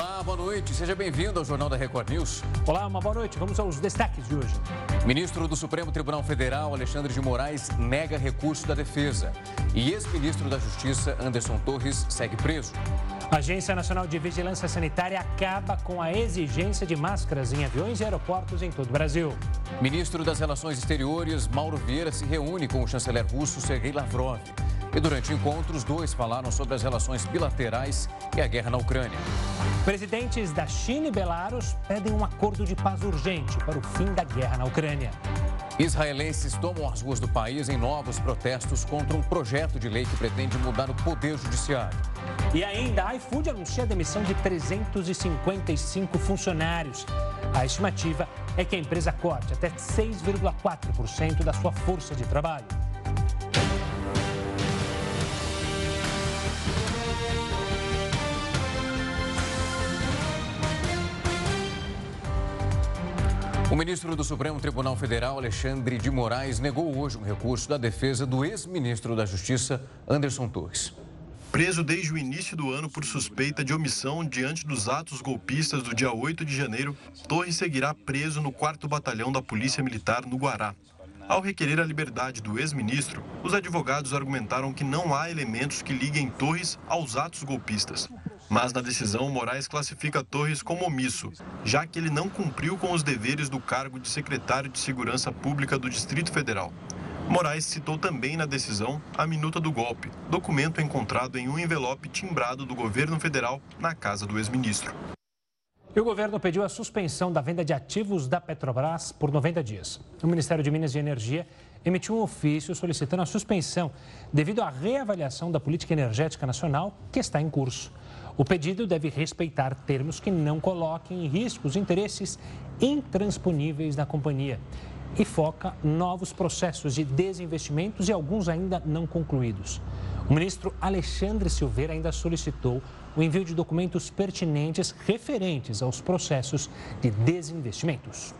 Olá, boa noite. Seja bem-vindo ao Jornal da Record News. Olá, uma boa noite. Vamos aos destaques de hoje. Ministro do Supremo Tribunal Federal, Alexandre de Moraes, nega recurso da defesa. E ex-ministro da Justiça, Anderson Torres, segue preso. A Agência Nacional de Vigilância Sanitária acaba com a exigência de máscaras em aviões e aeroportos em todo o Brasil. Ministro das Relações Exteriores, Mauro Vieira, se reúne com o chanceler russo Sergei Lavrov. E durante o encontro, os dois falaram sobre as relações bilaterais e a guerra na Ucrânia. Presidentes da China e Belarus pedem um acordo de paz urgente para o fim da guerra na Ucrânia. Israelenses tomam as ruas do país em novos protestos contra um projeto de lei que pretende mudar o poder judiciário. E ainda, a iFood anuncia a demissão de 355 funcionários. A estimativa é que a empresa corte até 6,4% da sua força de trabalho. O ministro do Supremo Tribunal Federal, Alexandre de Moraes, negou hoje um recurso da defesa do ex-ministro da Justiça, Anderson Torres. Preso desde o início do ano por suspeita de omissão diante dos atos golpistas do dia 8 de janeiro, Torres seguirá preso no 4 Batalhão da Polícia Militar no Guará. Ao requerer a liberdade do ex-ministro, os advogados argumentaram que não há elementos que liguem Torres aos atos golpistas. Mas na decisão, Moraes classifica Torres como omisso, já que ele não cumpriu com os deveres do cargo de secretário de Segurança Pública do Distrito Federal. Moraes citou também na decisão a minuta do golpe, documento encontrado em um envelope timbrado do governo federal na casa do ex-ministro. E o governo pediu a suspensão da venda de ativos da Petrobras por 90 dias. O Ministério de Minas e Energia emitiu um ofício solicitando a suspensão devido à reavaliação da política energética nacional que está em curso. O pedido deve respeitar termos que não coloquem em risco os interesses intransponíveis da companhia e foca novos processos de desinvestimentos e alguns ainda não concluídos. O ministro Alexandre Silveira ainda solicitou o envio de documentos pertinentes referentes aos processos de desinvestimentos.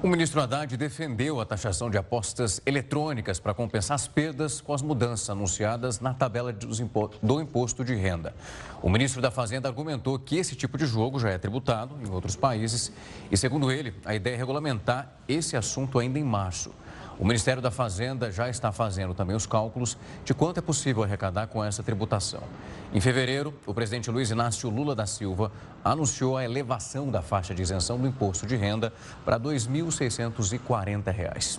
O ministro Haddad defendeu a taxação de apostas eletrônicas para compensar as perdas com as mudanças anunciadas na tabela do imposto de renda. O ministro da Fazenda argumentou que esse tipo de jogo já é tributado em outros países e, segundo ele, a ideia é regulamentar esse assunto ainda em março. O Ministério da Fazenda já está fazendo também os cálculos de quanto é possível arrecadar com essa tributação. Em fevereiro, o presidente Luiz Inácio Lula da Silva anunciou a elevação da faixa de isenção do imposto de renda para R$ 2.640.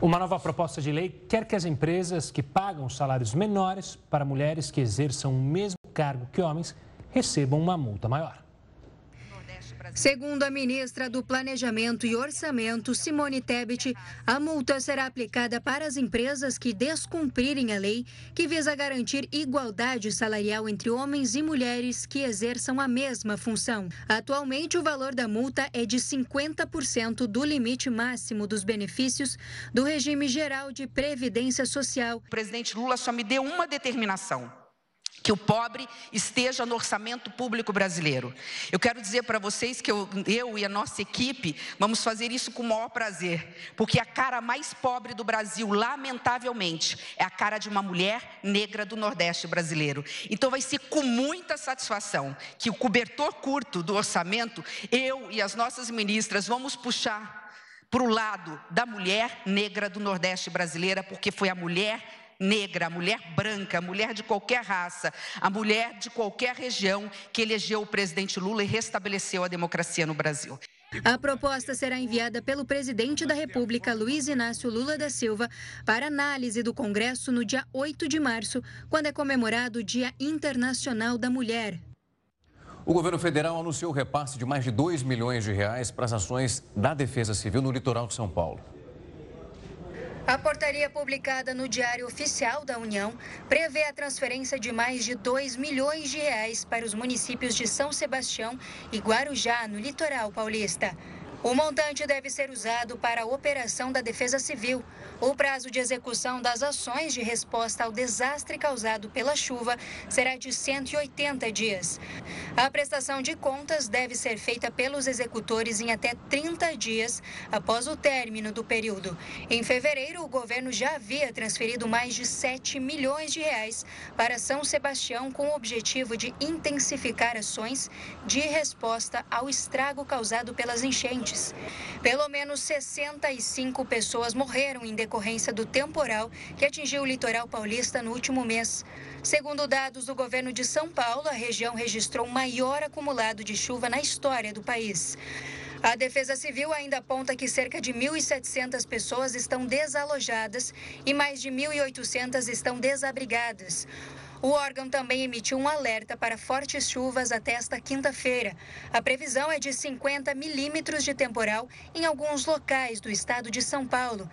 Uma nova proposta de lei quer que as empresas que pagam salários menores para mulheres que exerçam o mesmo cargo que homens recebam uma multa maior. Segundo a ministra do Planejamento e Orçamento, Simone Tebet, a multa será aplicada para as empresas que descumprirem a lei que visa garantir igualdade salarial entre homens e mulheres que exerçam a mesma função. Atualmente, o valor da multa é de 50% do limite máximo dos benefícios do regime geral de previdência social. O presidente Lula só me deu uma determinação que o pobre esteja no orçamento público brasileiro. Eu quero dizer para vocês que eu, eu, e a nossa equipe vamos fazer isso com o maior prazer, porque a cara mais pobre do Brasil, lamentavelmente, é a cara de uma mulher negra do Nordeste brasileiro. Então vai ser com muita satisfação que o cobertor curto do orçamento, eu e as nossas ministras vamos puxar para o lado da mulher negra do Nordeste brasileira, porque foi a mulher negra, a mulher branca, a mulher de qualquer raça, a mulher de qualquer região que elegeu o presidente Lula e restabeleceu a democracia no Brasil. A proposta será enviada pelo presidente da República, Luiz Inácio Lula da Silva, para análise do Congresso no dia 8 de março, quando é comemorado o Dia Internacional da Mulher. O governo federal anunciou o repasse de mais de 2 milhões de reais para as ações da Defesa Civil no litoral de São Paulo. A portaria publicada no Diário Oficial da União prevê a transferência de mais de 2 milhões de reais para os municípios de São Sebastião e Guarujá, no litoral paulista. O montante deve ser usado para a operação da Defesa Civil, O prazo de execução das ações de resposta ao desastre causado pela chuva será de 180 dias. A prestação de contas deve ser feita pelos executores em até 30 dias após o término do período. Em fevereiro, o governo já havia transferido mais de 7 milhões de reais para São Sebastião com o objetivo de intensificar ações de resposta ao estrago causado pelas enchentes. Pelo menos 65 pessoas morreram em decorrência do temporal que atingiu o litoral paulista no último mês. Segundo dados do governo de São Paulo, a região registrou o maior acumulado de chuva na história do país. A Defesa Civil ainda aponta que cerca de 1.700 pessoas estão desalojadas e mais de 1.800 estão desabrigadas. O órgão também emitiu um alerta para fortes chuvas até esta quinta-feira. A previsão é de 50 milímetros de temporal em alguns locais do estado de São Paulo.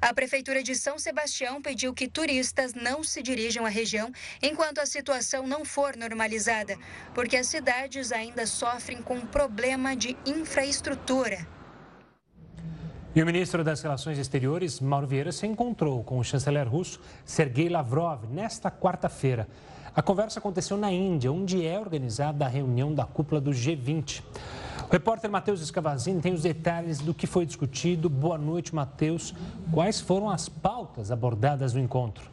A Prefeitura de São Sebastião pediu que turistas não se dirijam à região enquanto a situação não for normalizada, porque as cidades ainda sofrem com um problema de infraestrutura. E o ministro das Relações Exteriores, Mauro Vieira, se encontrou com o chanceler russo Sergei Lavrov nesta quarta-feira. A conversa aconteceu na Índia, onde é organizada a reunião da cúpula do G20. O repórter Matheus Escavazini tem os detalhes do que foi discutido. Boa noite, Matheus. Quais foram as pautas abordadas no encontro?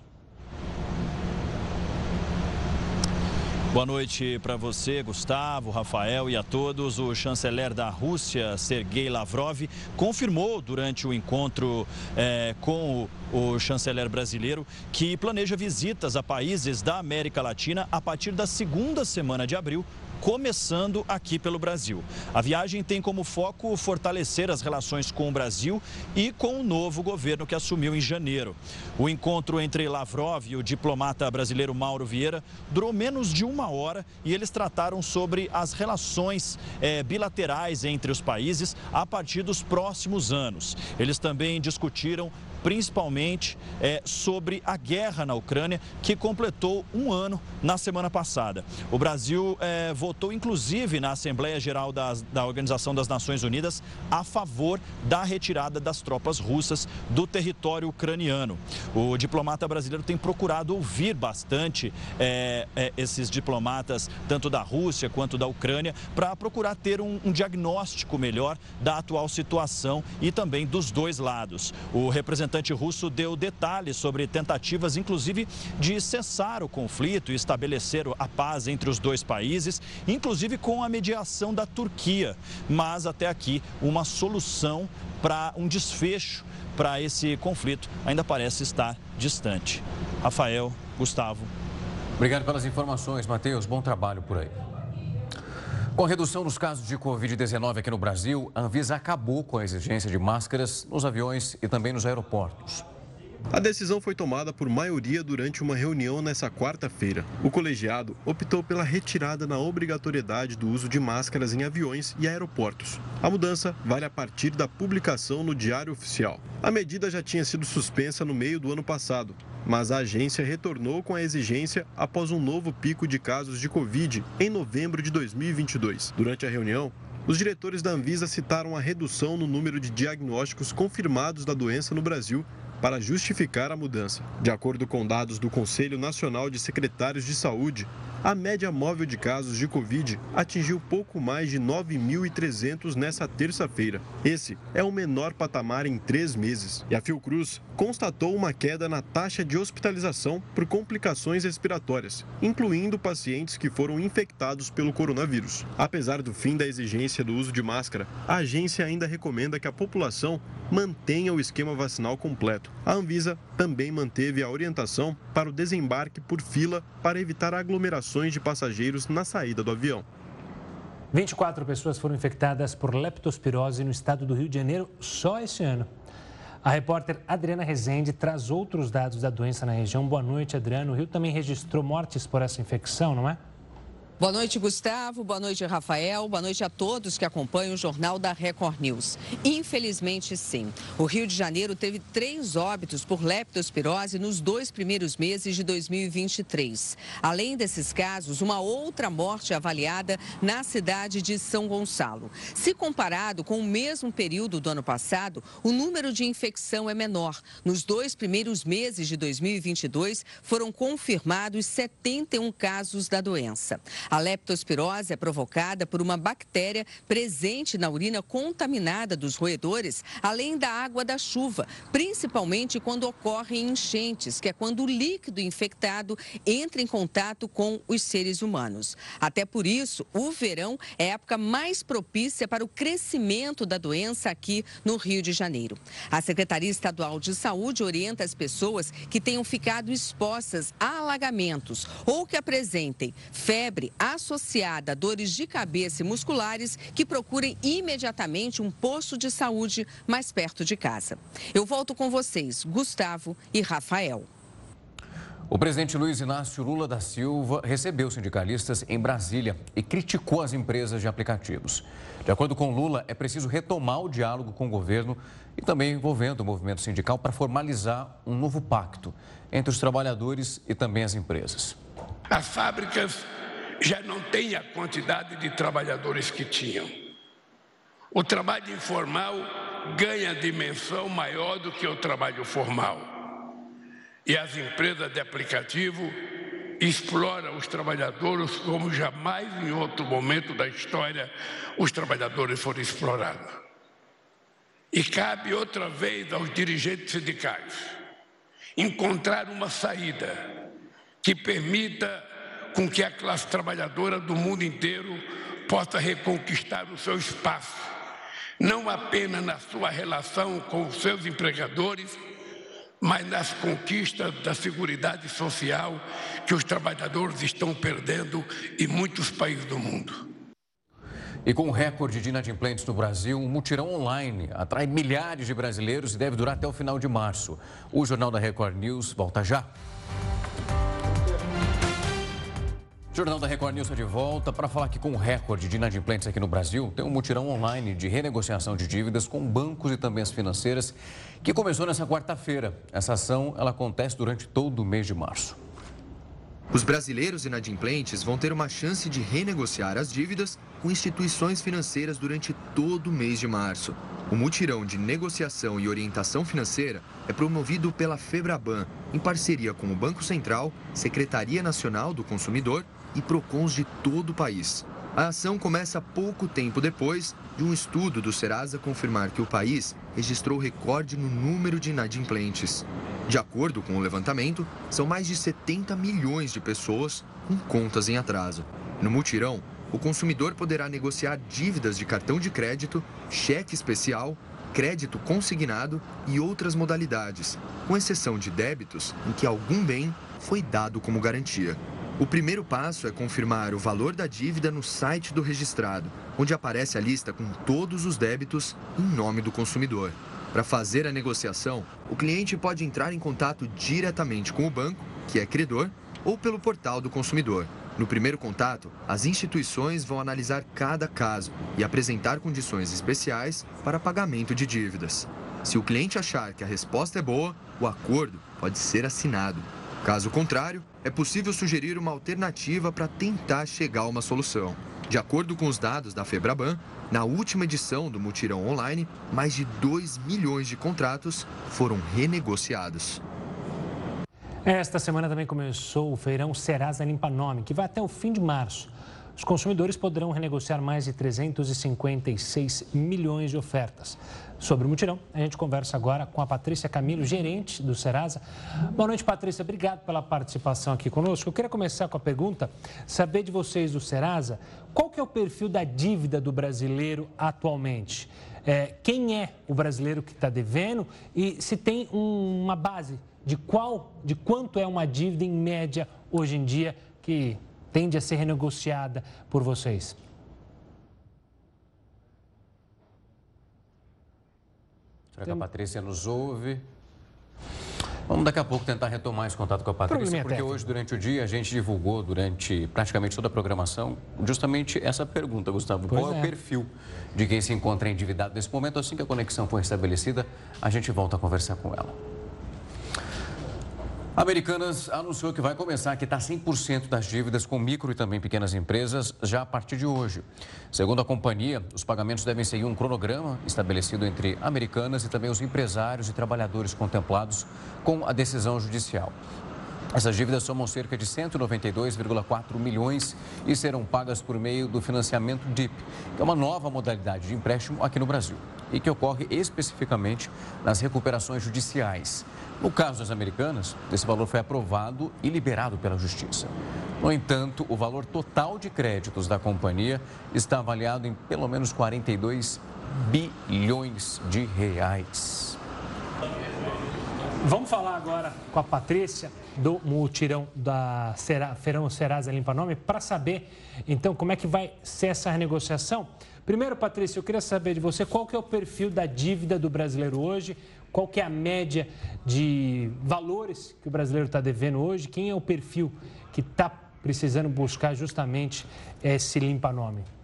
Boa noite para você, Gustavo, Rafael e a todos. O chanceler da Rússia, Sergei Lavrov, confirmou durante o encontro é, com o, o chanceler brasileiro que planeja visitas a países da América Latina a partir da segunda semana de abril começando aqui pelo Brasil. A viagem tem como foco fortalecer as relações com o Brasil e com o novo governo que assumiu em janeiro. O encontro entre Lavrov e o diplomata brasileiro Mauro Vieira durou menos de uma hora e eles trataram sobre as relações é, bilaterais entre os países a partir dos próximos anos. Eles também discutiram principalmente é, sobre a guerra na Ucrânia, que completou um ano na semana passada. O Brasil é, votou, inclusive, na Assembleia Geral das, da Organização das Nações Unidas a favor da retirada das tropas russas do território ucraniano. O diplomata brasileiro tem procurado ouvir bastante é, é esses diplomatas, tanto da Rússia quanto da Ucrânia, para procurar ter um, um diagnóstico melhor da atual situação e também dos dois lados. O representante representante russo deu detalhes sobre tentativas, inclusive, de cessar o conflito e estabelecer a paz entre os dois países, inclusive com a mediação da Turquia. Mas até aqui, uma solução para um desfecho para esse conflito ainda parece estar distante. Rafael, Gustavo. Obrigado pelas informações, Matheus. Bom trabalho por aí. Com a redução dos casos de Covid-19 aqui no Brasil, a Anvisa acabou com a exigência de máscaras nos aviões e também nos aeroportos. A decisão foi tomada por maioria durante uma reunião nessa quarta-feira. O colegiado optou pela retirada na obrigatoriedade do uso de máscaras em aviões e aeroportos. A mudança vale a partir da publicação no Diário Oficial. A medida já tinha sido suspensa no meio do ano passado, mas a agência retornou com a exigência após um novo pico de casos de Covid em novembro de 2022. Durante a reunião, os diretores da Anvisa citaram a redução no número de diagnósticos confirmados da doença no Brasil para justificar a mudança. De acordo com dados do Conselho Nacional de Secretários de Saúde, a média móvel de casos de Covid atingiu pouco mais de 9.300 nessa terça-feira. Esse é o menor patamar em três meses. E a Fiocruz constatou uma queda na taxa de hospitalização por complicações respiratórias, incluindo pacientes que foram infectados pelo coronavírus. Apesar do fim da exigência do uso de máscara, a agência ainda recomenda que a população mantenha o esquema vacinal completo. A Anvisa também manteve a orientação para o desembarque por fila para evitar aglomerações de passageiros na saída do avião. 24 pessoas foram infectadas por leptospirose no estado do Rio de Janeiro só esse ano. A repórter Adriana Rezende traz outros dados da doença na região. Boa noite, Adriana. O Rio também registrou mortes por essa infecção, não é? Boa noite, Gustavo. Boa noite, Rafael. Boa noite a todos que acompanham o Jornal da Record News. Infelizmente, sim. O Rio de Janeiro teve três óbitos por leptospirose nos dois primeiros meses de 2023. Além desses casos, uma outra morte avaliada na cidade de São Gonçalo. Se comparado com o mesmo período do ano passado, o número de infecção é menor. Nos dois primeiros meses de 2022, foram confirmados 71 casos da doença. A leptospirose é provocada por uma bactéria presente na urina contaminada dos roedores, além da água da chuva, principalmente quando ocorrem enchentes, que é quando o líquido infectado entra em contato com os seres humanos. Até por isso, o verão é a época mais propícia para o crescimento da doença aqui no Rio de Janeiro. A Secretaria Estadual de Saúde orienta as pessoas que tenham ficado expostas a alagamentos ou que apresentem febre, associada a dores de cabeça e musculares que procurem imediatamente um posto de saúde mais perto de casa. Eu volto com vocês, Gustavo e Rafael. O presidente Luiz Inácio Lula da Silva recebeu sindicalistas em Brasília e criticou as empresas de aplicativos. De acordo com Lula, é preciso retomar o diálogo com o governo e também envolvendo o movimento sindical para formalizar um novo pacto entre os trabalhadores e também as empresas. As fábricas já não tem a quantidade de trabalhadores que tinham. O trabalho informal ganha dimensão maior do que o trabalho formal. E as empresas de aplicativo exploram os trabalhadores como jamais em outro momento da história os trabalhadores foram explorados. E cabe outra vez aos dirigentes sindicais encontrar uma saída que permita com que a classe trabalhadora do mundo inteiro possa reconquistar o seu espaço, não apenas na sua relação com os seus empregadores, mas nas conquistas da segurança social que os trabalhadores estão perdendo em muitos países do mundo. E com o recorde de inadimplentes no Brasil, um mutirão online atrai milhares de brasileiros e deve durar até o final de março. O Jornal da Record News volta já. Jornal da Record News está de volta para falar que com o recorde de inadimplentes aqui no Brasil, tem um mutirão online de renegociação de dívidas com bancos e também as financeiras que começou nessa quarta-feira. Essa ação ela acontece durante todo o mês de março. Os brasileiros inadimplentes vão ter uma chance de renegociar as dívidas com instituições financeiras durante todo o mês de março. O mutirão de negociação e orientação financeira é promovido pela Febraban, em parceria com o Banco Central, Secretaria Nacional do Consumidor e PROCONs de todo o país. A ação começa pouco tempo depois de um estudo do Serasa confirmar que o país registrou recorde no número de inadimplentes. De acordo com o levantamento, são mais de 70 milhões de pessoas com contas em atraso. No mutirão, o consumidor poderá negociar dívidas de cartão de crédito, cheque especial, crédito consignado e outras modalidades, com exceção de débitos em que algum bem foi dado como garantia. O primeiro passo é confirmar o valor da dívida no site do registrado, onde aparece a lista com todos os débitos em nome do consumidor. Para fazer a negociação, o cliente pode entrar em contato diretamente com o banco, que é credor, ou pelo portal do consumidor. No primeiro contato, as instituições vão analisar cada caso e apresentar condições especiais para pagamento de dívidas. Se o cliente achar que a resposta é boa, o acordo pode ser assinado. Caso contrário, é possível sugerir uma alternativa para tentar chegar a uma solução. De acordo com os dados da Febraban, na última edição do Mutirão Online, mais de 2 milhões de contratos foram renegociados. Esta semana também começou o feirão Serasa Limpa Nome, que vai até o fim de março. Os consumidores poderão renegociar mais de 356 milhões de ofertas. Sobre o mutirão, a gente conversa agora com a Patrícia Camilo, gerente do Serasa. Boa noite, Patrícia. Obrigado pela participação aqui conosco. Eu queria começar com a pergunta, saber de vocês do Serasa, qual que é o perfil da dívida do brasileiro atualmente? É, quem é o brasileiro que está devendo e se tem um, uma base de qual, de quanto é uma dívida em média hoje em dia que tende a ser renegociada por vocês? Será que a Patrícia nos ouve? Vamos daqui a pouco tentar retomar esse contato com a Patrícia, porque hoje, durante o dia, a gente divulgou, durante praticamente toda a programação, justamente essa pergunta, Gustavo. Pois qual é. é o perfil de quem se encontra endividado nesse momento? Assim que a conexão for estabelecida, a gente volta a conversar com ela. Americanas anunciou que vai começar a quitar 100% das dívidas com micro e também pequenas empresas já a partir de hoje. Segundo a companhia, os pagamentos devem seguir um cronograma estabelecido entre Americanas e também os empresários e trabalhadores contemplados com a decisão judicial. Essas dívidas somam cerca de 192,4 milhões e serão pagas por meio do financiamento DIP, que é uma nova modalidade de empréstimo aqui no Brasil e que ocorre especificamente nas recuperações judiciais. No caso das americanas, esse valor foi aprovado e liberado pela Justiça. No entanto, o valor total de créditos da companhia está avaliado em pelo menos 42 bilhões de reais. Vamos falar agora com a Patrícia do mutirão da Feirão Serasa Limpa Nome para saber, então, como é que vai ser essa renegociação. Primeiro, Patrícia, eu queria saber de você qual que é o perfil da dívida do brasileiro hoje, qual que é a média de valores que o brasileiro está devendo hoje? Quem é o perfil que está precisando buscar justamente esse limpa-nome?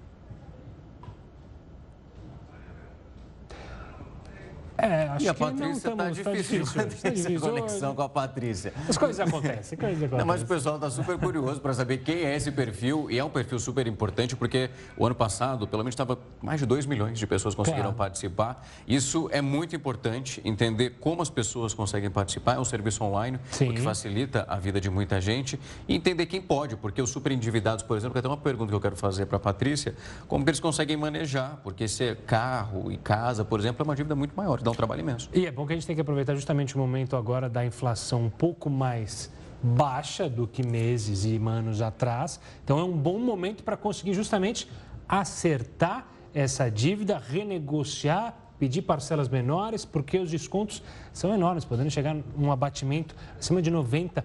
É, acho e a Patrícia está difícil, tá difícil, tá difícil conexão com a Patrícia. As coisas acontecem, coisas acontecem. Não, mas o pessoal está super curioso para saber quem é esse perfil e é um perfil super importante porque o ano passado, pelo menos, estava mais de 2 milhões de pessoas conseguiram claro. participar. Isso é muito importante, entender como as pessoas conseguem participar. É um serviço online, Sim. o que facilita a vida de muita gente. E entender quem pode, porque os super endividados, por exemplo, que até uma pergunta que eu quero fazer para a Patrícia, como que eles conseguem manejar? Porque se carro e casa, por exemplo, é uma dívida muito maior dá um trabalho imenso. E é bom que a gente tem que aproveitar justamente o momento agora da inflação um pouco mais baixa do que meses e anos atrás. Então é um bom momento para conseguir justamente acertar essa dívida, renegociar, pedir parcelas menores, porque os descontos são enormes, podendo chegar um abatimento acima de 90%.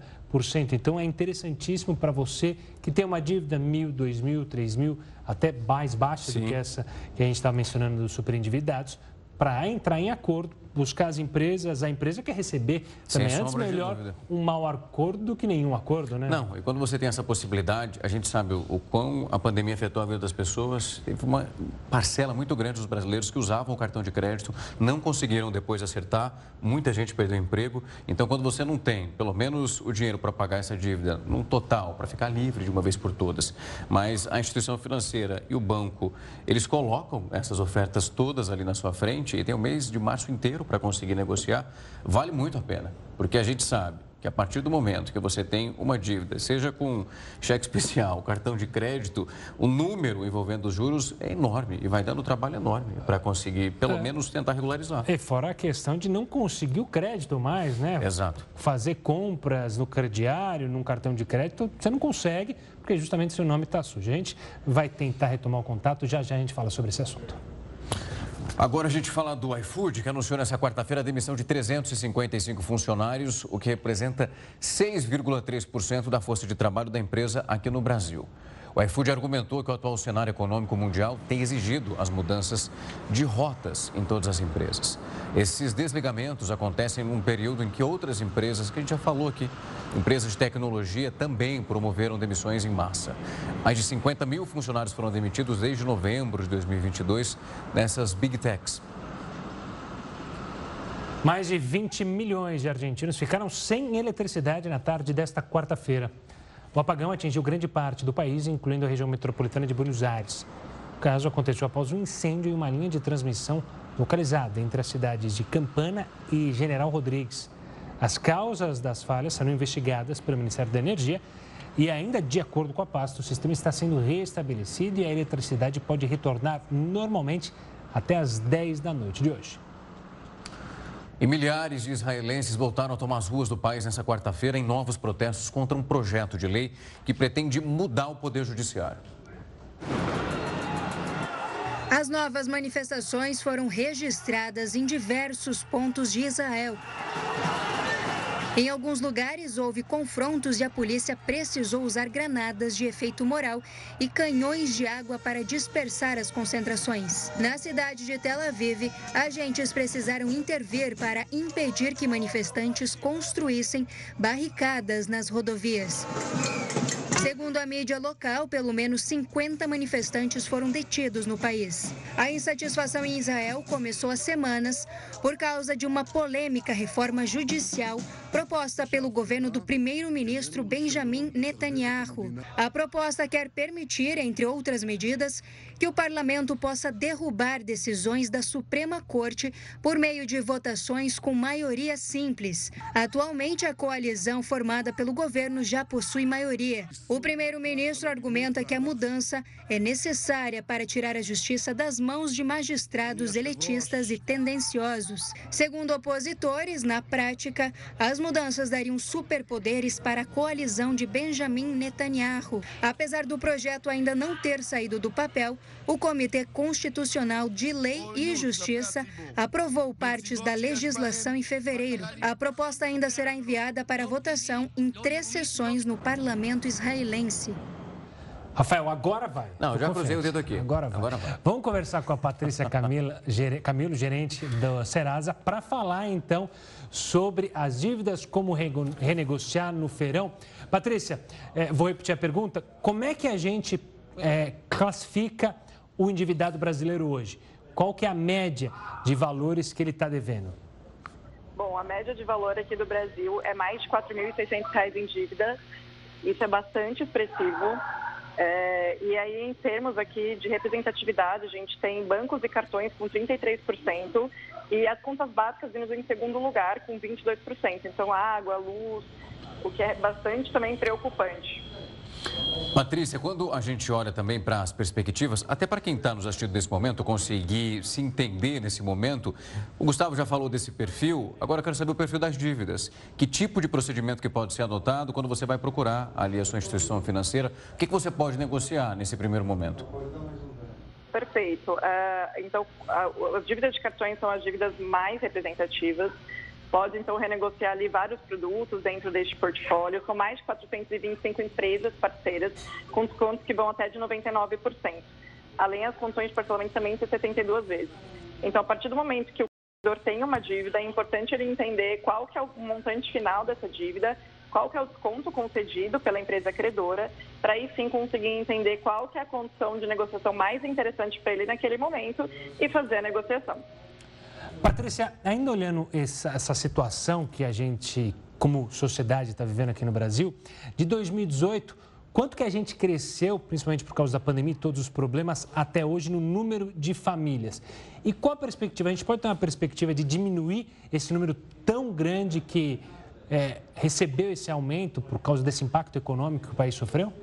Então é interessantíssimo para você que tem uma dívida mil, dois mil, três mil, até mais baixa Sim. do que essa que a gente está mencionando dos superendividados, para entrar em acordo, buscar as empresas, a empresa quer receber também. Sem Antes, melhor um mau acordo do que nenhum acordo, né? Não, e quando você tem essa possibilidade, a gente sabe o, o quão a pandemia afetou a vida das pessoas. Teve uma parcela muito grande dos brasileiros que usavam o cartão de crédito, não conseguiram depois acertar, muita gente perdeu emprego. Então, quando você não tem, pelo menos, o dinheiro para pagar essa dívida num total, para ficar livre de uma vez por todas, mas a instituição financeira e o banco, eles colocam essas ofertas todas ali na sua frente, e tem o mês de março inteiro para conseguir negociar, vale muito a pena, porque a gente sabe que a partir do momento que você tem uma dívida, seja com cheque especial, cartão de crédito, o número envolvendo os juros é enorme e vai dando trabalho enorme para conseguir, pelo é. menos, tentar regularizar. E fora a questão de não conseguir o crédito mais, né? Exato. Fazer compras no crediário, num cartão de crédito, você não consegue, porque justamente seu nome está sujo. A gente vai tentar retomar o contato, já já a gente fala sobre esse assunto. Agora a gente fala do iFood, que anunciou nessa quarta-feira a demissão de 355 funcionários, o que representa 6,3% da força de trabalho da empresa aqui no Brasil. O iFood argumentou que o atual cenário econômico mundial tem exigido as mudanças de rotas em todas as empresas. Esses desligamentos acontecem num período em que outras empresas, que a gente já falou aqui, empresas de tecnologia, também promoveram demissões em massa. Mais de 50 mil funcionários foram demitidos desde novembro de 2022 nessas Big Techs. Mais de 20 milhões de argentinos ficaram sem eletricidade na tarde desta quarta-feira. O apagão atingiu grande parte do país, incluindo a região metropolitana de Buenos Aires. O caso aconteceu após um incêndio em uma linha de transmissão localizada entre as cidades de Campana e General Rodrigues. As causas das falhas serão investigadas pelo Ministério da Energia e ainda de acordo com a pasta, o sistema está sendo restabelecido e a eletricidade pode retornar normalmente até às 10 da noite de hoje. E milhares de israelenses voltaram a tomar as ruas do país nessa quarta-feira em novos protestos contra um projeto de lei que pretende mudar o poder judiciário. As novas manifestações foram registradas em diversos pontos de Israel. Em alguns lugares, houve confrontos e a polícia precisou usar granadas de efeito moral e canhões de água para dispersar as concentrações. Na cidade de Tel Aviv, agentes precisaram intervir para impedir que manifestantes construíssem barricadas nas rodovias. Segundo a mídia local, pelo menos 50 manifestantes foram detidos no país. A insatisfação em Israel começou há semanas por causa de uma polêmica reforma judicial proposta pelo governo do primeiro-ministro Benjamin Netanyahu. A proposta quer permitir, entre outras medidas, que o parlamento possa derrubar decisões da Suprema Corte por meio de votações com maioria simples. Atualmente, a coalizão formada pelo governo já possui maioria. O primeiro-ministro argumenta que a mudança é necessária para tirar a justiça das mãos de magistrados elitistas e tendenciosos. Segundo opositores, na prática, as mudanças dariam superpoderes para a coalizão de Benjamin Netanyahu. Apesar do projeto ainda não ter saído do papel, o Comitê Constitucional de Lei e Justiça aprovou partes da legislação em fevereiro. A proposta ainda será enviada para votação em três sessões no parlamento israelense. Rafael, agora vai. Não, já cruzei o dedo aqui. Agora vai. Agora vai. Vamos conversar com a Patrícia Camila, Camilo, gerente do Serasa, para falar então sobre as dívidas, como renegociar no feirão. Patrícia, eh, vou repetir a pergunta: como é que a gente eh, classifica o endividado brasileiro hoje? Qual que é a média de valores que ele está devendo? Bom, a média de valor aqui do Brasil é mais de R$ 4.600 em dívida. Isso é bastante expressivo. É, e aí, em termos aqui de representatividade, a gente tem bancos e cartões com 33% e as contas básicas vindo em segundo lugar com 22%. Então, água, luz, o que é bastante também preocupante. Patrícia, quando a gente olha também para as perspectivas, até para quem está nos assistindo nesse momento, conseguir se entender nesse momento, o Gustavo já falou desse perfil, agora eu quero saber o perfil das dívidas. Que tipo de procedimento que pode ser adotado quando você vai procurar ali a sua instituição financeira? O que, que você pode negociar nesse primeiro momento? Perfeito. Uh, então, uh, as dívidas de cartões são as dívidas mais representativas pode então renegociar ali vários produtos dentro deste portfólio. São mais de 425 empresas parceiras com descontos que vão até de 99%. Além as condições de parcelamento também de 72 vezes. Então, a partir do momento que o consumidor tem uma dívida, é importante ele entender qual que é o montante final dessa dívida, qual que é o desconto concedido pela empresa credora, para aí sim conseguir entender qual que é a condição de negociação mais interessante para ele naquele momento e fazer a negociação. Patrícia, ainda olhando essa, essa situação que a gente, como sociedade, está vivendo aqui no Brasil, de 2018, quanto que a gente cresceu, principalmente por causa da pandemia e todos os problemas, até hoje no número de famílias? E qual a perspectiva? A gente pode ter uma perspectiva de diminuir esse número tão grande que é, recebeu esse aumento por causa desse impacto econômico que o país sofreu?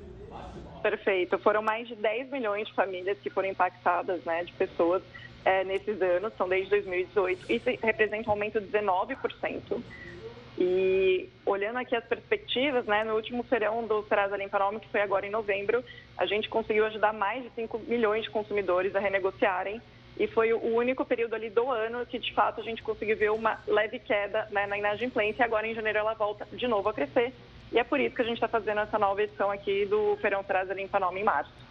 Perfeito. Foram mais de 10 milhões de famílias que foram impactadas, né, de pessoas é, nesses anos, são desde 2018. Isso representa um aumento de 19%. E olhando aqui as perspectivas, né, no último serão do Serasa Limpa Nome, que foi agora em novembro, a gente conseguiu ajudar mais de 5 milhões de consumidores a renegociarem. E foi o único período ali do ano que, de fato, a gente conseguiu ver uma leve queda né, na inadimplência. E agora, em janeiro, ela volta de novo a crescer. E é por isso que a gente está fazendo essa nova edição aqui do Feirão Serasa Limpa em março.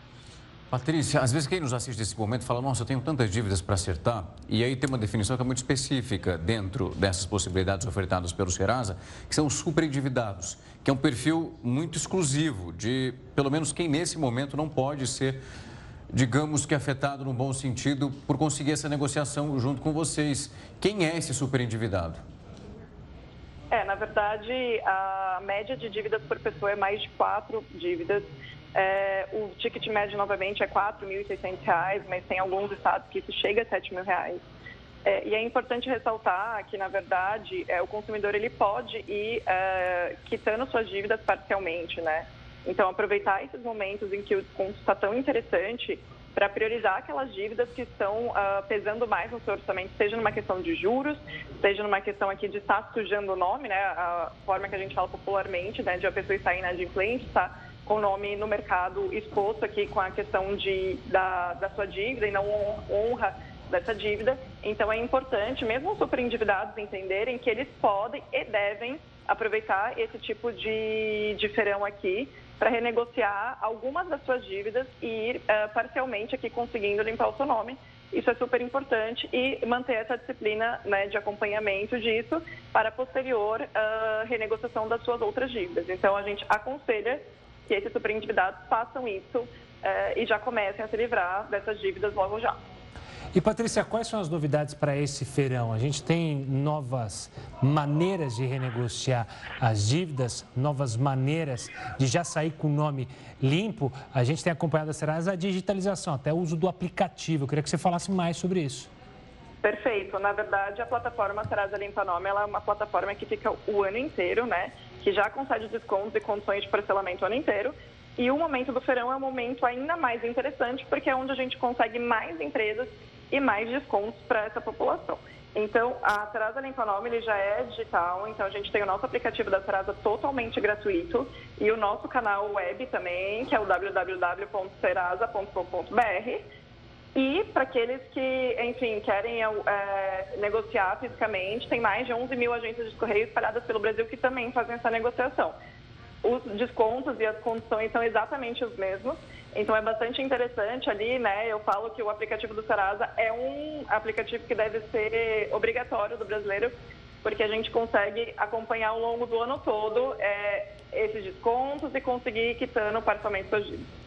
Patrícia, às vezes quem nos assiste nesse momento fala, nossa, eu tenho tantas dívidas para acertar, e aí tem uma definição que é muito específica dentro dessas possibilidades ofertadas pelo Serasa, que são super endividados, que é um perfil muito exclusivo de, pelo menos, quem nesse momento não pode ser, digamos que afetado no bom sentido por conseguir essa negociação junto com vocês. Quem é esse super endividado? É, na verdade, a média de dívidas por pessoa é mais de quatro dívidas é, o ticket médio, novamente, é R$ 4.600, mas tem alguns estados que isso chega a R$ 7.000. É, e é importante ressaltar que, na verdade, é, o consumidor ele pode ir é, quitando suas dívidas parcialmente, né? Então, aproveitar esses momentos em que o desconto está tão interessante para priorizar aquelas dívidas que estão uh, pesando mais no seu orçamento, seja numa questão de juros, seja numa questão aqui de estar sujando o nome, né? A forma que a gente fala popularmente, né? De a pessoa estar inadimplente, estar com o nome no mercado exposto aqui com a questão de, da, da sua dívida e não honra dessa dívida. Então é importante, mesmo os super endividados, entenderem que eles podem e devem aproveitar esse tipo de, de feirão aqui para renegociar algumas das suas dívidas e ir uh, parcialmente aqui conseguindo limpar o seu nome. Isso é super importante e manter essa disciplina né, de acompanhamento disso para posterior uh, renegociação das suas outras dívidas. Então, a gente aconselha que esses superendividados façam isso uh, e já comecem a se livrar dessas dívidas logo já. E Patrícia, quais são as novidades para esse feirão? A gente tem novas maneiras de renegociar as dívidas, novas maneiras de já sair com o nome limpo. A gente tem acompanhado a Serasa a digitalização, até o uso do aplicativo. Eu queria que você falasse mais sobre isso. Perfeito. Na verdade, a plataforma Serasa Limpa Nome ela é uma plataforma que fica o ano inteiro, né? Que já concede descontos e condições de parcelamento o ano inteiro. E o momento do feirão é um momento ainda mais interessante, porque é onde a gente consegue mais empresas e mais descontos para essa população. Então, a Serasa Limpa Nome ele já é digital, então a gente tem o nosso aplicativo da Serasa totalmente gratuito e o nosso canal web também, que é o www.serasa.com.br. E para aqueles que, enfim, querem é, negociar fisicamente, tem mais de 11 mil agências de correio espalhadas pelo Brasil que também fazem essa negociação. Os descontos e as condições são exatamente os mesmos. Então é bastante interessante ali, né? Eu falo que o aplicativo do Serasa é um aplicativo que deve ser obrigatório do brasileiro, porque a gente consegue acompanhar ao longo do ano todo é, esses descontos e conseguir quitando parcialmente suas dívidas.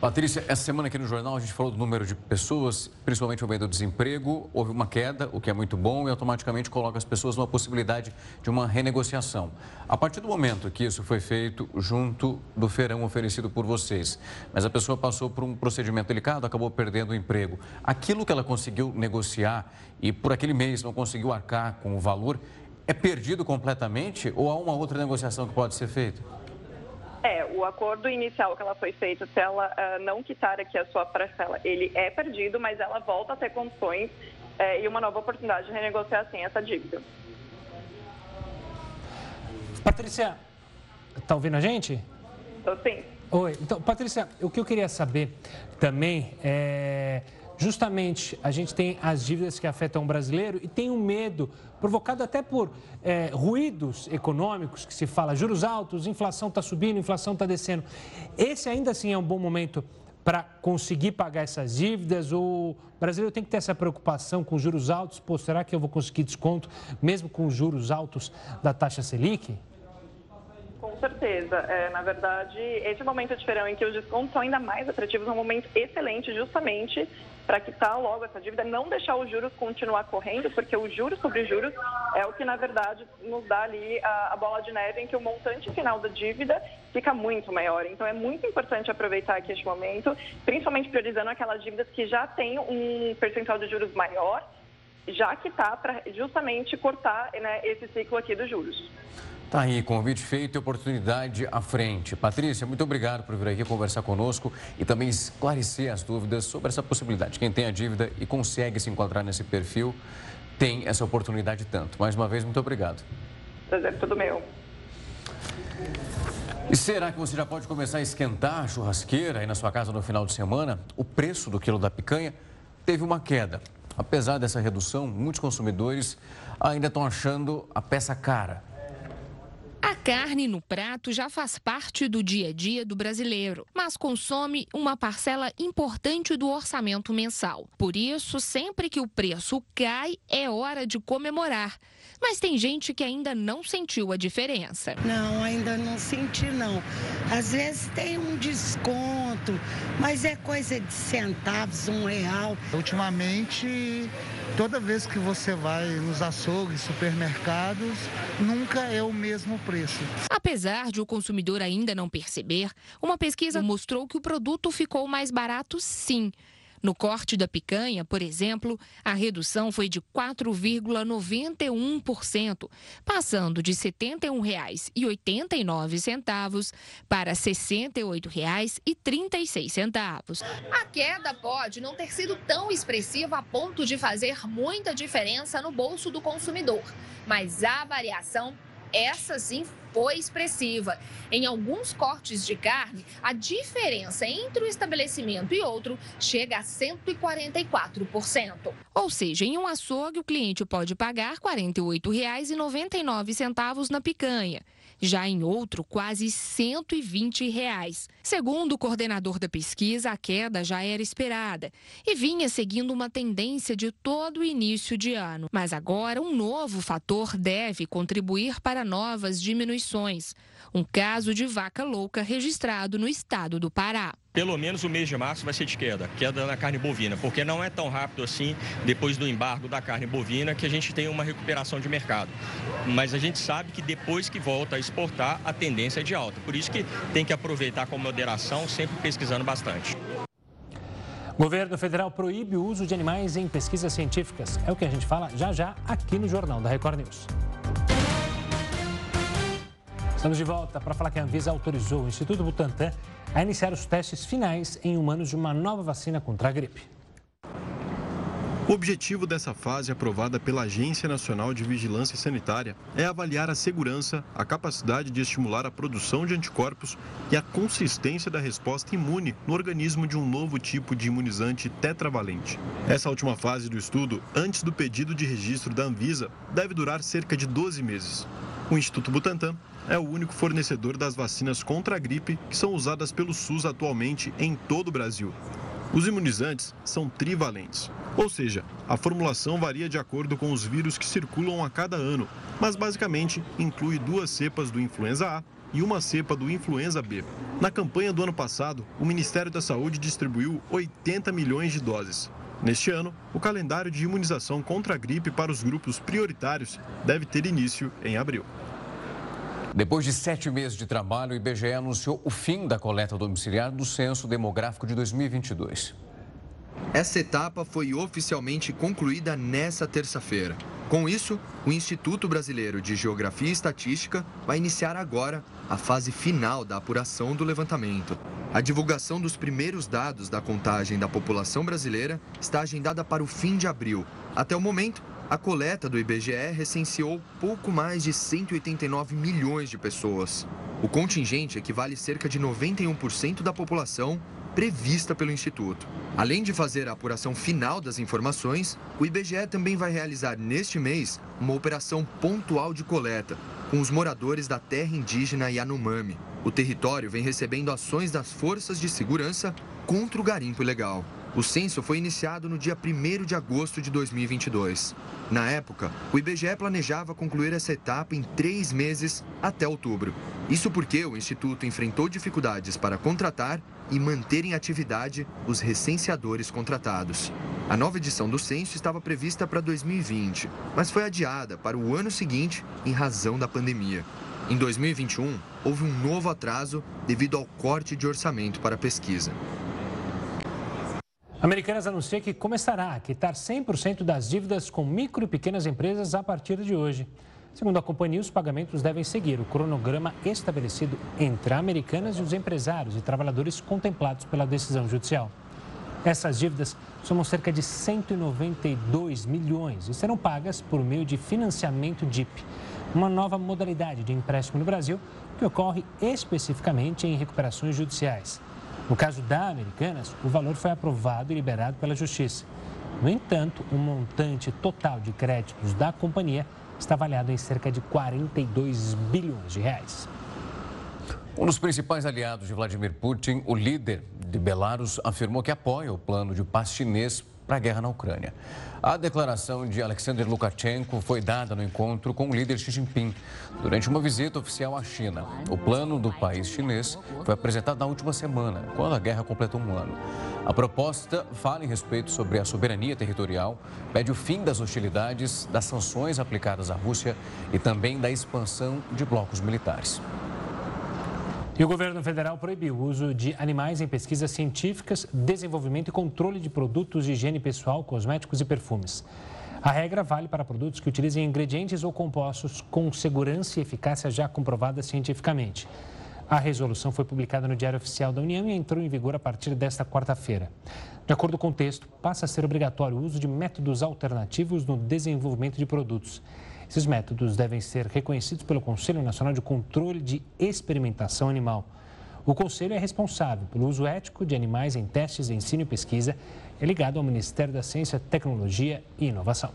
Patrícia, essa semana aqui no jornal a gente falou do número de pessoas, principalmente no meio do desemprego, houve uma queda, o que é muito bom, e automaticamente coloca as pessoas numa possibilidade de uma renegociação. A partir do momento que isso foi feito junto do feirão oferecido por vocês, mas a pessoa passou por um procedimento delicado, acabou perdendo o emprego, aquilo que ela conseguiu negociar e por aquele mês não conseguiu arcar com o valor, é perdido completamente ou há uma outra negociação que pode ser feita? É, o acordo inicial que ela foi feito, se ela uh, não quitar aqui a sua parcela, ele é perdido, mas ela volta a ter condições uh, e uma nova oportunidade de renegociar assim essa dívida. Patrícia, está ouvindo a gente? Estou sim. Oi, então, Patrícia, o que eu queria saber também é justamente a gente tem as dívidas que afetam o brasileiro e tem um medo provocado até por é, ruídos econômicos que se fala juros altos, inflação está subindo, inflação está descendo. Esse ainda assim é um bom momento para conseguir pagar essas dívidas? O brasileiro tem que ter essa preocupação com juros altos? Pô, será que eu vou conseguir desconto mesmo com os juros altos da taxa Selic? Com certeza. É, na verdade, esse momento de verão em que os descontos são ainda mais atrativos é um momento excelente justamente para quitar logo essa dívida, não deixar os juros continuar correndo, porque os juros sobre juros é o que, na verdade, nos dá ali a, a bola de neve em que o montante final da dívida fica muito maior. Então, é muito importante aproveitar aqui este momento, principalmente priorizando aquelas dívidas que já têm um percentual de juros maior, já que está para justamente cortar né, esse ciclo aqui dos juros. Tá aí, convite feito e oportunidade à frente. Patrícia, muito obrigado por vir aqui conversar conosco e também esclarecer as dúvidas sobre essa possibilidade. Quem tem a dívida e consegue se enquadrar nesse perfil tem essa oportunidade tanto. Mais uma vez, muito obrigado. Prazer, tudo meu. E será que você já pode começar a esquentar a churrasqueira aí na sua casa no final de semana? O preço do quilo da picanha teve uma queda. Apesar dessa redução, muitos consumidores ainda estão achando a peça cara. A carne no prato já faz parte do dia a dia do brasileiro, mas consome uma parcela importante do orçamento mensal. Por isso, sempre que o preço cai, é hora de comemorar. Mas tem gente que ainda não sentiu a diferença. Não, ainda não senti não. Às vezes tem um desconto, mas é coisa de centavos, um real. Ultimamente toda vez que você vai nos açougues, supermercados, nunca é o mesmo preço. Apesar de o consumidor ainda não perceber, uma pesquisa mostrou que o produto ficou mais barato sim. No corte da picanha, por exemplo, a redução foi de 4,91%, passando de R$ 71,89 para R$ 68,36. A queda pode não ter sido tão expressiva a ponto de fazer muita diferença no bolso do consumidor, mas a variação essa sim foi expressiva. Em alguns cortes de carne, a diferença entre o estabelecimento e outro chega a 144%. Ou seja, em um açougue, o cliente pode pagar R$ 48,99 na picanha já em outro, quase 120 reais. Segundo o coordenador da pesquisa, a queda já era esperada e vinha seguindo uma tendência de todo o início de ano. Mas agora, um novo fator deve contribuir para novas diminuições. Um caso de vaca louca registrado no estado do Pará pelo menos o mês de março vai ser de queda, queda na carne bovina, porque não é tão rápido assim, depois do embargo da carne bovina, que a gente tem uma recuperação de mercado. Mas a gente sabe que depois que volta a exportar, a tendência é de alta. Por isso que tem que aproveitar com moderação, sempre pesquisando bastante. O governo federal proíbe o uso de animais em pesquisas científicas. É o que a gente fala já já aqui no Jornal da Record News. Estamos de volta para falar que a Anvisa autorizou o Instituto Butantan a iniciar os testes finais em humanos de uma nova vacina contra a gripe. O objetivo dessa fase, aprovada pela Agência Nacional de Vigilância Sanitária, é avaliar a segurança, a capacidade de estimular a produção de anticorpos e a consistência da resposta imune no organismo de um novo tipo de imunizante tetravalente. Essa última fase do estudo, antes do pedido de registro da Anvisa, deve durar cerca de 12 meses. O Instituto Butantan é o único fornecedor das vacinas contra a gripe que são usadas pelo SUS atualmente em todo o Brasil. Os imunizantes são trivalentes, ou seja, a formulação varia de acordo com os vírus que circulam a cada ano, mas basicamente inclui duas cepas do influenza A e uma cepa do influenza B. Na campanha do ano passado, o Ministério da Saúde distribuiu 80 milhões de doses. Neste ano, o calendário de imunização contra a gripe para os grupos prioritários deve ter início em abril. Depois de sete meses de trabalho, o IBGE anunciou o fim da coleta domiciliar do Censo Demográfico de 2022. Essa etapa foi oficialmente concluída nesta terça-feira. Com isso, o Instituto Brasileiro de Geografia e Estatística vai iniciar agora a fase final da apuração do levantamento. A divulgação dos primeiros dados da contagem da população brasileira está agendada para o fim de abril. Até o momento, a coleta do IBGE recenseou pouco mais de 189 milhões de pessoas. O contingente equivale cerca de 91% da população prevista pelo Instituto. Além de fazer a apuração final das informações, o IBGE também vai realizar neste mês uma operação pontual de coleta com os moradores da terra indígena Yanomami. O território vem recebendo ações das forças de segurança contra o garimpo ilegal. O censo foi iniciado no dia 1 de agosto de 2022. Na época, o IBGE planejava concluir essa etapa em três meses até outubro. Isso porque o Instituto enfrentou dificuldades para contratar e manter em atividade os recenseadores contratados. A nova edição do censo estava prevista para 2020, mas foi adiada para o ano seguinte em razão da pandemia. Em 2021, houve um novo atraso devido ao corte de orçamento para a pesquisa. Americanas anuncia que começará a quitar 100% das dívidas com micro e pequenas empresas a partir de hoje. Segundo a companhia, os pagamentos devem seguir o cronograma estabelecido entre Americanas e os empresários e trabalhadores contemplados pela decisão judicial. Essas dívidas somam cerca de 192 milhões e serão pagas por meio de financiamento DIP, uma nova modalidade de empréstimo no Brasil que ocorre especificamente em recuperações judiciais. No caso da Americanas, o valor foi aprovado e liberado pela Justiça. No entanto, o montante total de créditos da companhia está avaliado em cerca de 42 bilhões de reais. Um dos principais aliados de Vladimir Putin, o líder de Belarus, afirmou que apoia o plano de paz chinês para a guerra na Ucrânia. A declaração de Alexander Lukashenko foi dada no encontro com o líder Xi Jinping durante uma visita oficial à China. O plano do país chinês foi apresentado na última semana, quando a guerra completou um ano. A proposta fala em respeito sobre a soberania territorial, pede o fim das hostilidades, das sanções aplicadas à Rússia e também da expansão de blocos militares. E o governo federal proibiu o uso de animais em pesquisas científicas, desenvolvimento e controle de produtos de higiene pessoal, cosméticos e perfumes. A regra vale para produtos que utilizem ingredientes ou compostos com segurança e eficácia já comprovada cientificamente. A resolução foi publicada no Diário Oficial da União e entrou em vigor a partir desta quarta-feira. De acordo com o texto, passa a ser obrigatório o uso de métodos alternativos no desenvolvimento de produtos. Esses métodos devem ser reconhecidos pelo Conselho Nacional de Controle de Experimentação Animal. O Conselho é responsável pelo uso ético de animais em testes ensino e pesquisa é ligado ao Ministério da Ciência, Tecnologia e Inovação.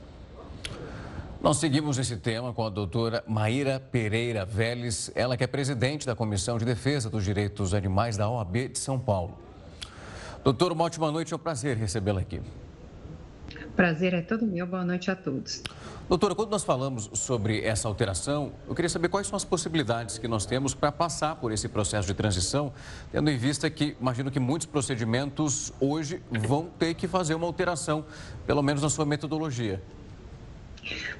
Nós seguimos esse tema com a doutora Maíra Pereira Vélez, ela que é presidente da Comissão de Defesa dos Direitos Animais da OAB de São Paulo. Doutor, uma ótima noite, é um prazer recebê-la aqui. Prazer é todo meu, boa noite a todos. Doutora, quando nós falamos sobre essa alteração, eu queria saber quais são as possibilidades que nós temos para passar por esse processo de transição, tendo em vista que imagino que muitos procedimentos hoje vão ter que fazer uma alteração, pelo menos na sua metodologia.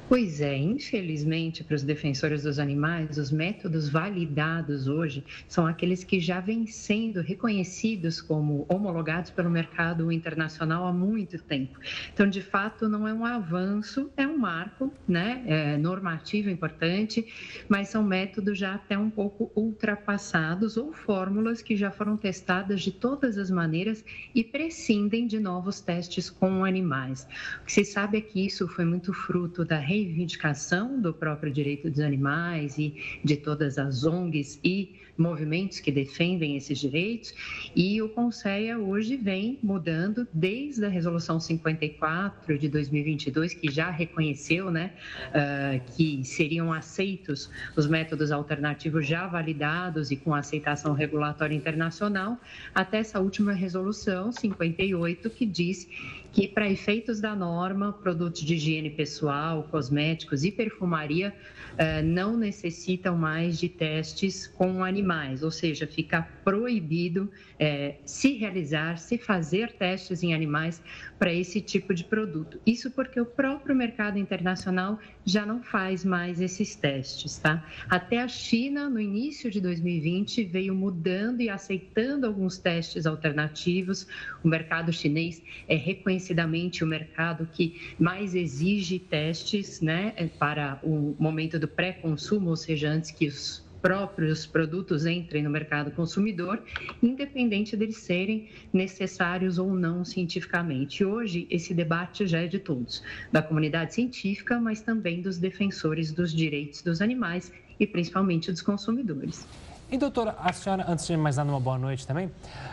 Pois é, infelizmente, para os defensores dos animais, os métodos validados hoje são aqueles que já vêm sendo reconhecidos como homologados pelo mercado internacional há muito tempo. Então, de fato, não é um avanço, é um marco né, é normativo importante, mas são métodos já até um pouco ultrapassados ou fórmulas que já foram testadas de todas as maneiras e prescindem de novos testes com animais. O que se sabe é que isso foi muito fruto fruto da reivindicação do próprio direito dos animais e de todas as ONGs e movimentos que defendem esses direitos. E o Conselho hoje vem mudando desde a Resolução 54 de 2022, que já reconheceu né, uh, que seriam aceitos os métodos alternativos já validados e com aceitação regulatória internacional, até essa última Resolução 58, que diz que, para efeitos da norma, produtos de higiene pessoal, cosméticos e perfumaria uh, não necessitam mais de testes com animais, ou seja, fica proibido é, se realizar, se fazer testes em animais para esse tipo de produto. Isso porque o próprio mercado internacional já não faz mais esses testes, tá? Até a China, no início de 2020, veio mudando e aceitando alguns testes alternativos. O mercado chinês é reconhecidamente o mercado que mais exige testes, né, para o momento do pré-consumo, ou seja, antes que os próprios produtos entrem no mercado consumidor, independente deles serem necessários ou não cientificamente. Hoje, esse debate já é de todos, da comunidade científica, mas também dos defensores dos direitos dos animais e principalmente dos consumidores. E doutora, a senhora, antes de mais nada, uma boa noite também.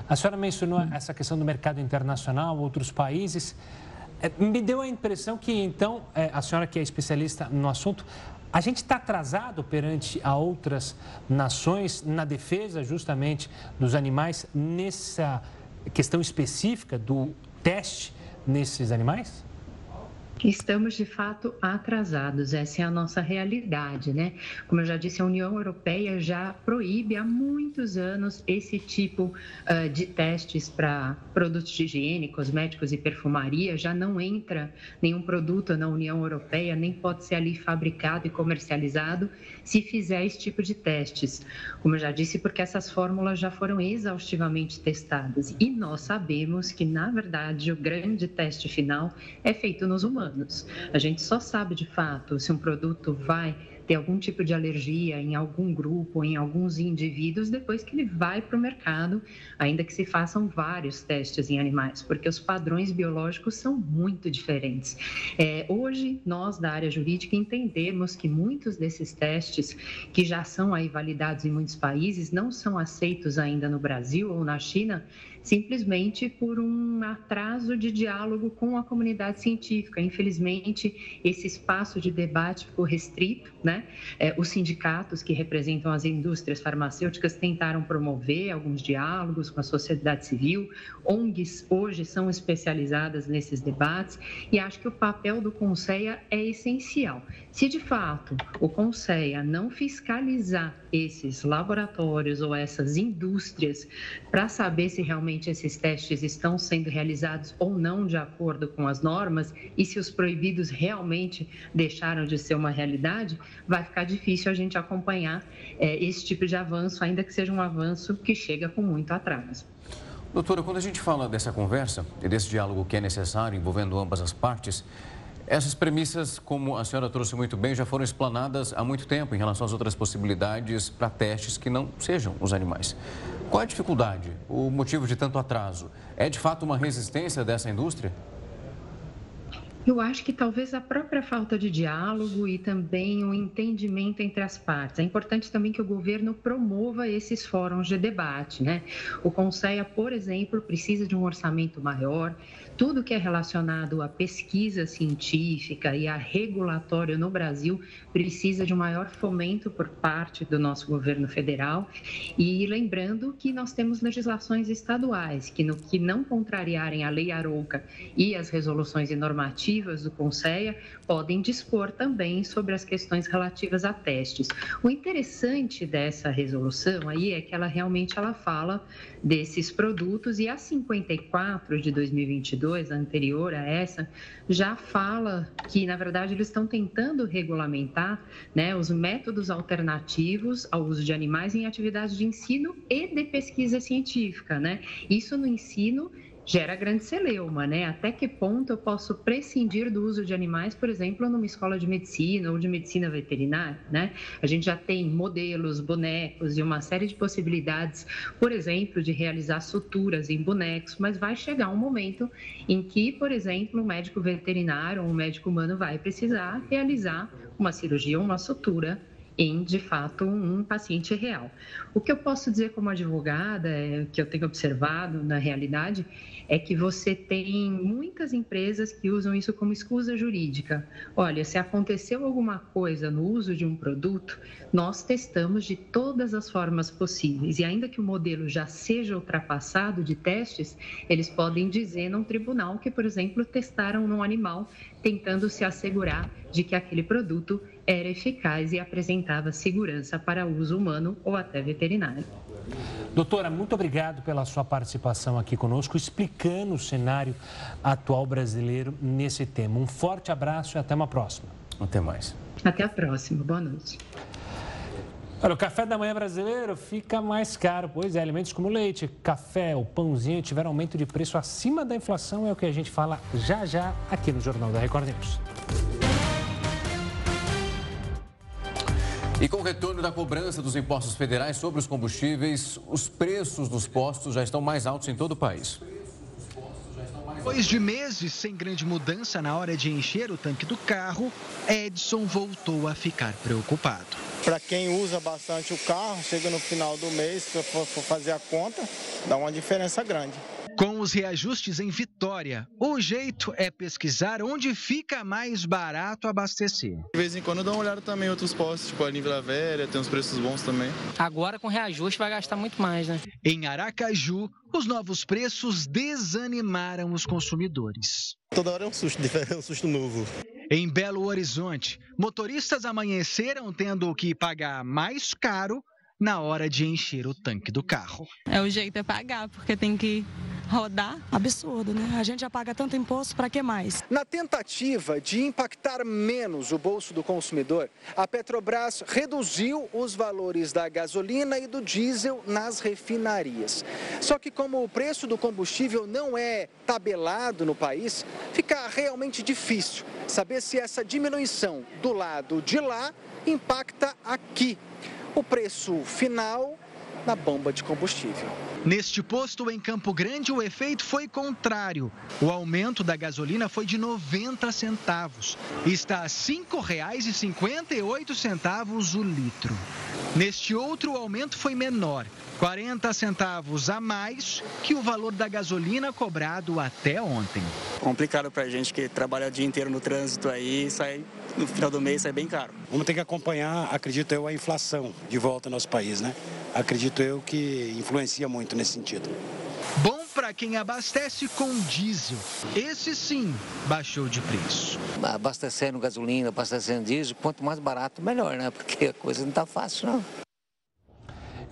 A senhora mencionou essa questão do mercado internacional, outros países. É, me deu a impressão que, então, é, a senhora que é especialista no assunto, a gente está atrasado perante a outras nações na defesa justamente dos animais nessa questão específica do teste nesses animais? Estamos de fato atrasados, essa é a nossa realidade, né? Como eu já disse, a União Europeia já proíbe há muitos anos esse tipo uh, de testes para produtos de higiene, cosméticos e perfumaria. Já não entra nenhum produto na União Europeia, nem pode ser ali fabricado e comercializado se fizer esse tipo de testes. Como eu já disse, porque essas fórmulas já foram exaustivamente testadas e nós sabemos que, na verdade, o grande teste final é feito nos humanos anos. A gente só sabe de fato se um produto vai ter algum tipo de alergia em algum grupo, em alguns indivíduos, depois que ele vai para o mercado, ainda que se façam vários testes em animais, porque os padrões biológicos são muito diferentes. É, hoje, nós da área jurídica entendemos que muitos desses testes, que já são aí validados em muitos países, não são aceitos ainda no Brasil ou na China, simplesmente por um atraso de diálogo com a comunidade científica. Infelizmente, esse espaço de debate ficou restrito, né? É, os sindicatos que representam as indústrias farmacêuticas tentaram promover alguns diálogos com a sociedade civil, ONGs hoje são especializadas nesses debates e acho que o papel do Conselho é essencial. Se de fato o Conselho não fiscalizar esses laboratórios ou essas indústrias para saber se realmente esses testes estão sendo realizados ou não de acordo com as normas e se os proibidos realmente deixaram de ser uma realidade, vai ficar difícil a gente acompanhar é, esse tipo de avanço, ainda que seja um avanço que chega com muito atraso. Doutora, quando a gente fala dessa conversa e desse diálogo que é necessário envolvendo ambas as partes, essas premissas, como a senhora trouxe muito bem, já foram explanadas há muito tempo em relação às outras possibilidades para testes que não sejam os animais. Qual a dificuldade, o motivo de tanto atraso? É de fato uma resistência dessa indústria? Eu acho que talvez a própria falta de diálogo e também o entendimento entre as partes. É importante também que o governo promova esses fóruns de debate, né? O Conselho, por exemplo, precisa de um orçamento maior, tudo que é relacionado à pesquisa científica e a regulatório no Brasil precisa de um maior fomento por parte do nosso governo federal. E lembrando que nós temos legislações estaduais que, no que não contrariarem a lei Arouca e as resoluções e normativas do Conselho, podem dispor também sobre as questões relativas a testes. O interessante dessa resolução aí é que ela realmente ela fala desses produtos e a 54 de 2022 a anterior a essa, já fala que, na verdade, eles estão tentando regulamentar né, os métodos alternativos ao uso de animais em atividades de ensino e de pesquisa científica. Né? Isso no ensino gera grande celeuma, né? Até que ponto eu posso prescindir do uso de animais, por exemplo, numa escola de medicina ou de medicina veterinária, né? A gente já tem modelos, bonecos e uma série de possibilidades, por exemplo, de realizar suturas em bonecos, mas vai chegar um momento em que, por exemplo, um médico veterinário ou um médico humano vai precisar realizar uma cirurgia ou uma sutura em, de fato, um paciente real. O que eu posso dizer como advogada, é, que eu tenho observado na realidade, é que você tem muitas empresas que usam isso como escusa jurídica. Olha, se aconteceu alguma coisa no uso de um produto, nós testamos de todas as formas possíveis. E ainda que o modelo já seja ultrapassado de testes, eles podem dizer num tribunal que, por exemplo, testaram num animal tentando se assegurar de que aquele produto era eficaz e apresentava segurança para uso humano ou até veterinário. Doutora, muito obrigado pela sua participação aqui conosco, explicando o cenário atual brasileiro nesse tema. Um forte abraço e até uma próxima. Até mais. Até a próxima. Boa noite. Olha, o café da manhã brasileiro fica mais caro, pois é, alimentos como leite, café, o pãozinho tiveram aumento de preço acima da inflação, é o que a gente fala já já aqui no Jornal da Record News. E com o retorno da cobrança dos impostos federais sobre os combustíveis, os preços dos postos já estão mais altos em todo o país. Depois de meses sem grande mudança na hora de encher o tanque do carro, Edson voltou a ficar preocupado. Para quem usa bastante o carro, chega no final do mês, se for fazer a conta, dá uma diferença grande. Com os reajustes em Vitória, o jeito é pesquisar onde fica mais barato abastecer. De vez em quando eu dou uma olhada também em outros postos, tipo ali em Vila Velha, tem uns preços bons também. Agora com reajuste vai gastar muito mais, né? Em Aracaju, os novos preços desanimaram os consumidores. Toda hora é um susto, é um susto novo. Em Belo Horizonte, motoristas amanheceram tendo que pagar mais caro na hora de encher o tanque do carro. É o jeito é pagar, porque tem que rodar. Absurdo, né? A gente já paga tanto imposto, para que mais? Na tentativa de impactar menos o bolso do consumidor, a Petrobras reduziu os valores da gasolina e do diesel nas refinarias. Só que como o preço do combustível não é tabelado no país, fica realmente difícil saber se essa diminuição do lado de lá impacta aqui. O preço final na bomba de combustível. Neste posto em Campo Grande, o efeito foi contrário. O aumento da gasolina foi de 90 centavos. Está a R$ 5,58 o litro. Neste outro, o aumento foi menor, 40 centavos a mais que o valor da gasolina cobrado até ontem. Complicado para a gente que trabalha o dia inteiro no trânsito aí, sai no final do mês sai bem caro. Vamos ter que acompanhar, acredito eu, a inflação de volta ao nosso país, né? Acredito eu que influencia muito nesse sentido. Bom para quem abastece com diesel. Esse sim baixou de preço. Abastecendo gasolina, abastecendo diesel, quanto mais barato, melhor, né? Porque a coisa não está fácil, não.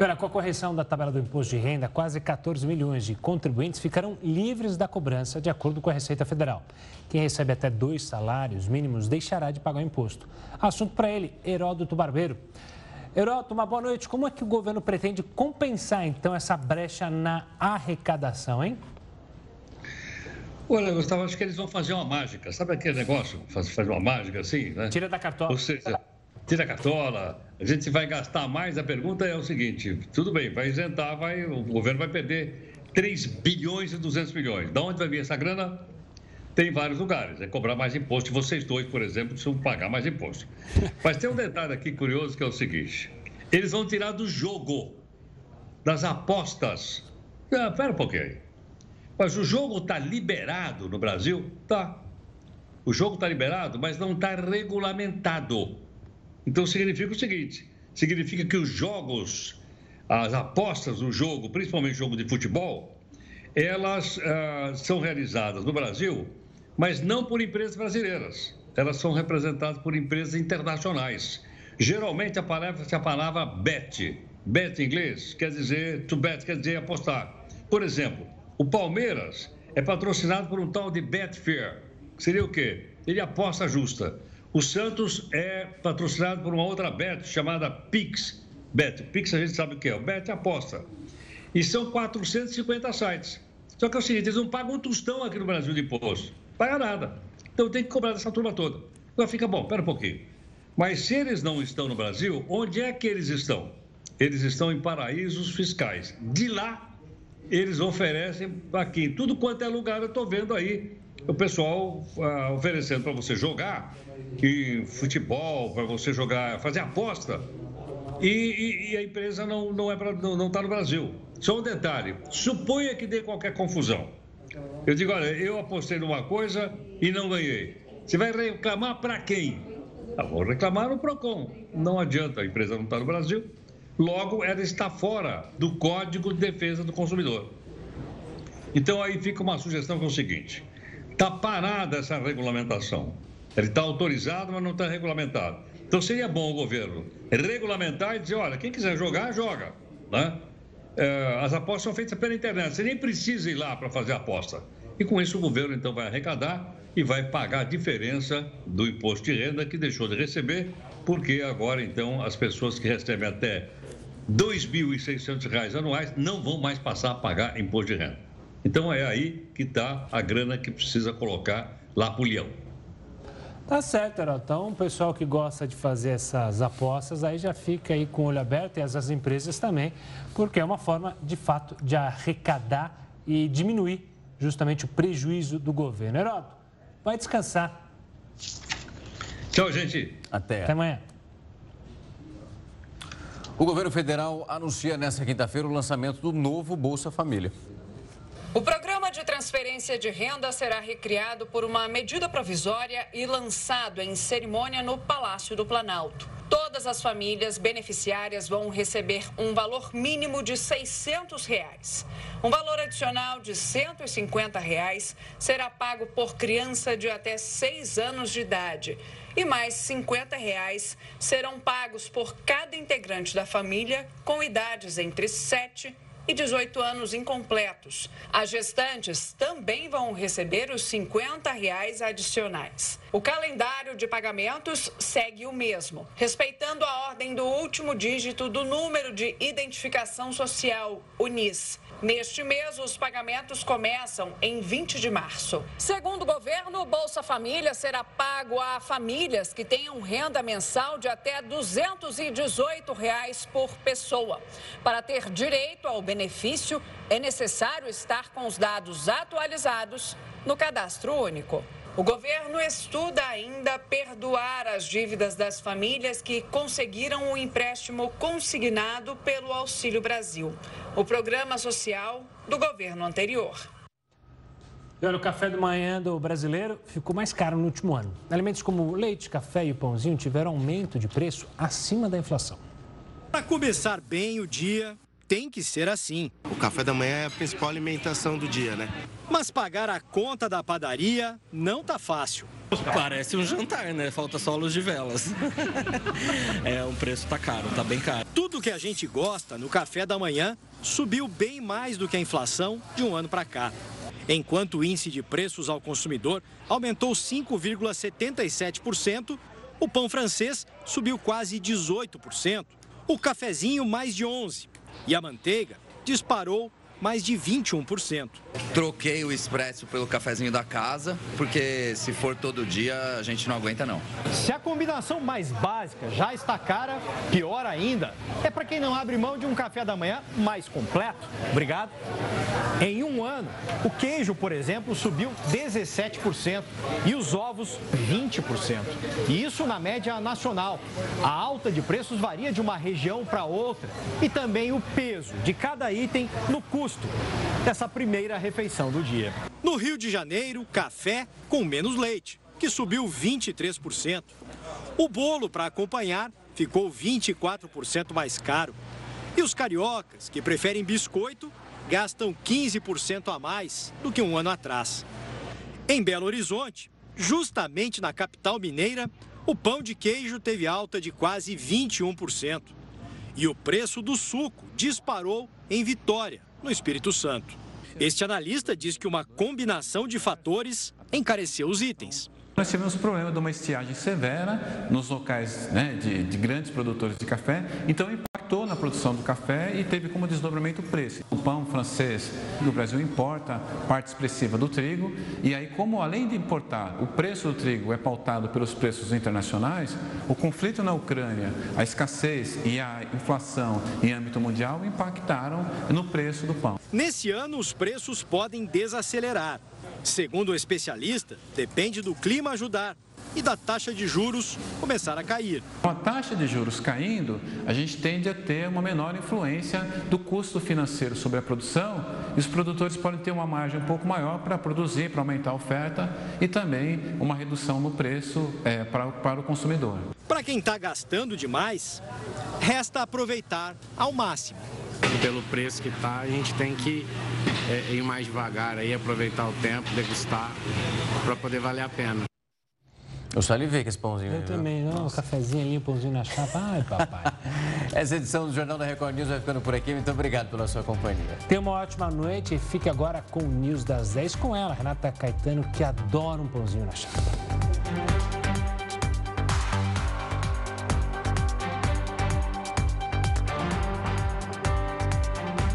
Olha, com a correção da tabela do imposto de renda, quase 14 milhões de contribuintes ficarão livres da cobrança, de acordo com a Receita Federal. Quem recebe até dois salários mínimos deixará de pagar o imposto. Assunto para ele, Heródoto Barbeiro. Heródoto, uma boa noite. Como é que o governo pretende compensar, então, essa brecha na arrecadação, hein? Olha, Gustavo, acho que eles vão fazer uma mágica. Sabe aquele negócio? Fazer uma mágica assim, né? Tira da cartola. Ou seja, tira a cartola, a gente vai gastar mais. A pergunta é o seguinte: tudo bem, vai isentar, vai, o governo vai perder 3 bilhões e 200 milhões. De onde vai vir essa grana? tem vários lugares. É cobrar mais imposto. Vocês dois, por exemplo, precisam pagar mais imposto. Mas tem um detalhe aqui curioso que é o seguinte: eles vão tirar do jogo, das apostas. Ah, pera um pouquinho. Mas o jogo está liberado no Brasil? Tá. O jogo está liberado, mas não está regulamentado. Então significa o seguinte: significa que os jogos, as apostas no jogo, principalmente jogo de futebol, elas ah, são realizadas no Brasil, mas não por empresas brasileiras. Elas são representadas por empresas internacionais. Geralmente a palavra bet. Bet em inglês quer dizer, to bet quer dizer apostar. Por exemplo, o Palmeiras é patrocinado por um tal de Betfair. Seria o quê? Ele aposta justa. O Santos é patrocinado por uma outra bet chamada Pix. Bet. Pix a gente sabe o que é. O Bet é aposta. E são 450 sites. Só que é o seguinte, eles não pagam um tostão aqui no Brasil de imposto. Paga nada. Então tem que cobrar dessa turma toda. Agora fica bom, pera um pouquinho. Mas se eles não estão no Brasil, onde é que eles estão? Eles estão em paraísos fiscais. De lá, eles oferecem aqui, tudo quanto é lugar, eu estou vendo aí o pessoal uh, oferecendo para você jogar e futebol, para você jogar, fazer aposta. E, e, e, a empresa não, não é pra, não está no Brasil. Só um detalhe: suponha que dê qualquer confusão. Eu digo, olha, eu apostei numa coisa e não ganhei. Você vai reclamar para quem? Ah, vou reclamar no PROCON. Não adianta, a empresa não está no Brasil. Logo, ela está fora do Código de Defesa do Consumidor. Então, aí fica uma sugestão que é o seguinte: está parada essa regulamentação. Ele está autorizado, mas não está regulamentado. Então, seria bom o governo regulamentar e dizer: olha, quem quiser jogar, joga. Né? É, as apostas são feitas pela internet, você nem precisa ir lá para fazer a aposta. E com isso o governo então vai arrecadar e vai pagar a diferença do imposto de renda que deixou de receber, porque agora então as pessoas que recebem até R$ 2.600 anuais não vão mais passar a pagar imposto de renda. Então é aí que está a grana que precisa colocar lá para o leão. Tá certo, Herói. Então, o pessoal que gosta de fazer essas apostas aí já fica aí com o olho aberto e as empresas também, porque é uma forma, de fato, de arrecadar e diminuir justamente o prejuízo do governo. Heródoto, vai descansar. Tchau, gente. Até. Até amanhã. O governo federal anuncia nesta quinta-feira o lançamento do novo Bolsa Família. O programa transferência de renda será recriado por uma medida provisória e lançado em cerimônia no Palácio do Planalto. Todas as famílias beneficiárias vão receber um valor mínimo de 600 reais. Um valor adicional de 150 reais será pago por criança de até 6 anos de idade. E mais 50 reais serão pagos por cada integrante da família com idades entre 7 e e 18 anos incompletos. As gestantes também vão receber os 50 reais adicionais. O calendário de pagamentos segue o mesmo, respeitando a ordem do último dígito do número de identificação social, o NIS. Neste mês, os pagamentos começam em 20 de março. Segundo o governo, o Bolsa Família será pago a famílias que tenham renda mensal de até 218 reais por pessoa. Para ter direito ao benefício, é necessário estar com os dados atualizados no cadastro único. O governo estuda ainda perdoar as dívidas das famílias que conseguiram o um empréstimo consignado pelo Auxílio Brasil, o programa social do governo anterior. olha, o café da manhã do brasileiro ficou mais caro no último ano. Alimentos como leite, café e o pãozinho tiveram aumento de preço acima da inflação. Para começar bem o dia, tem que ser assim. O café da manhã é a principal alimentação do dia, né? Mas pagar a conta da padaria não tá fácil. Parece um jantar, né? Falta só luz de velas. é, o preço tá caro, tá bem caro. Tudo que a gente gosta no café da manhã subiu bem mais do que a inflação de um ano para cá. Enquanto o índice de preços ao consumidor aumentou 5,77%, o pão francês subiu quase 18%, o cafezinho mais de 11% e a manteiga disparou mais de 21%. Troquei o expresso pelo cafezinho da casa, porque se for todo dia a gente não aguenta não. Se a combinação mais básica já está cara, pior ainda é para quem não abre mão de um café da manhã mais completo. Obrigado. Em um ano, o queijo, por exemplo, subiu 17% e os ovos 20%. E isso na média nacional. A alta de preços varia de uma região para outra e também o peso de cada item no custo dessa primeira refeição do dia. No Rio de Janeiro, café com menos leite, que subiu 23%. O bolo para acompanhar ficou 24% mais caro. E os cariocas, que preferem biscoito, gastam 15% a mais do que um ano atrás. Em Belo Horizonte, justamente na capital mineira, o pão de queijo teve alta de quase 21%. E o preço do suco disparou em Vitória, no Espírito Santo. Este analista diz que uma combinação de fatores encareceu os itens. Nós tivemos o problema de uma estiagem severa nos locais né, de, de, grandes produtores de café, então impactou na produção do café e teve como desdobramento o preço. O pão francês do Brasil importa parte expressiva do trigo, e aí, como além de importar, o preço do trigo é pautado pelos preços internacionais, o conflito na Ucrânia, a escassez e a inflação em âmbito mundial impactaram no preço do pão. Nesse ano, os preços podem desacelerar. Segundo o especialista, depende do clima ajudar e da taxa de juros começar a cair. Com a taxa de juros caindo, a gente tende a ter uma menor influência do custo financeiro sobre a produção e os produtores podem ter uma margem um pouco maior para produzir, para aumentar a oferta e também uma redução no preço é, para, para o consumidor. Para quem está gastando demais, resta aproveitar ao máximo. Pelo preço que está, a gente tem que é, ir mais devagar, aí, aproveitar o tempo, degustar, para poder valer a pena. Eu salivei com esse pãozinho. Eu aí, também, não, um cafezinho ali, um pãozinho na chapa. Ai, papai. Essa edição do Jornal da Record News vai ficando por aqui. Muito obrigado pela sua companhia. Tenha uma ótima noite e fique agora com o News das 10 com ela, Renata Caetano, que adora um pãozinho na chapa.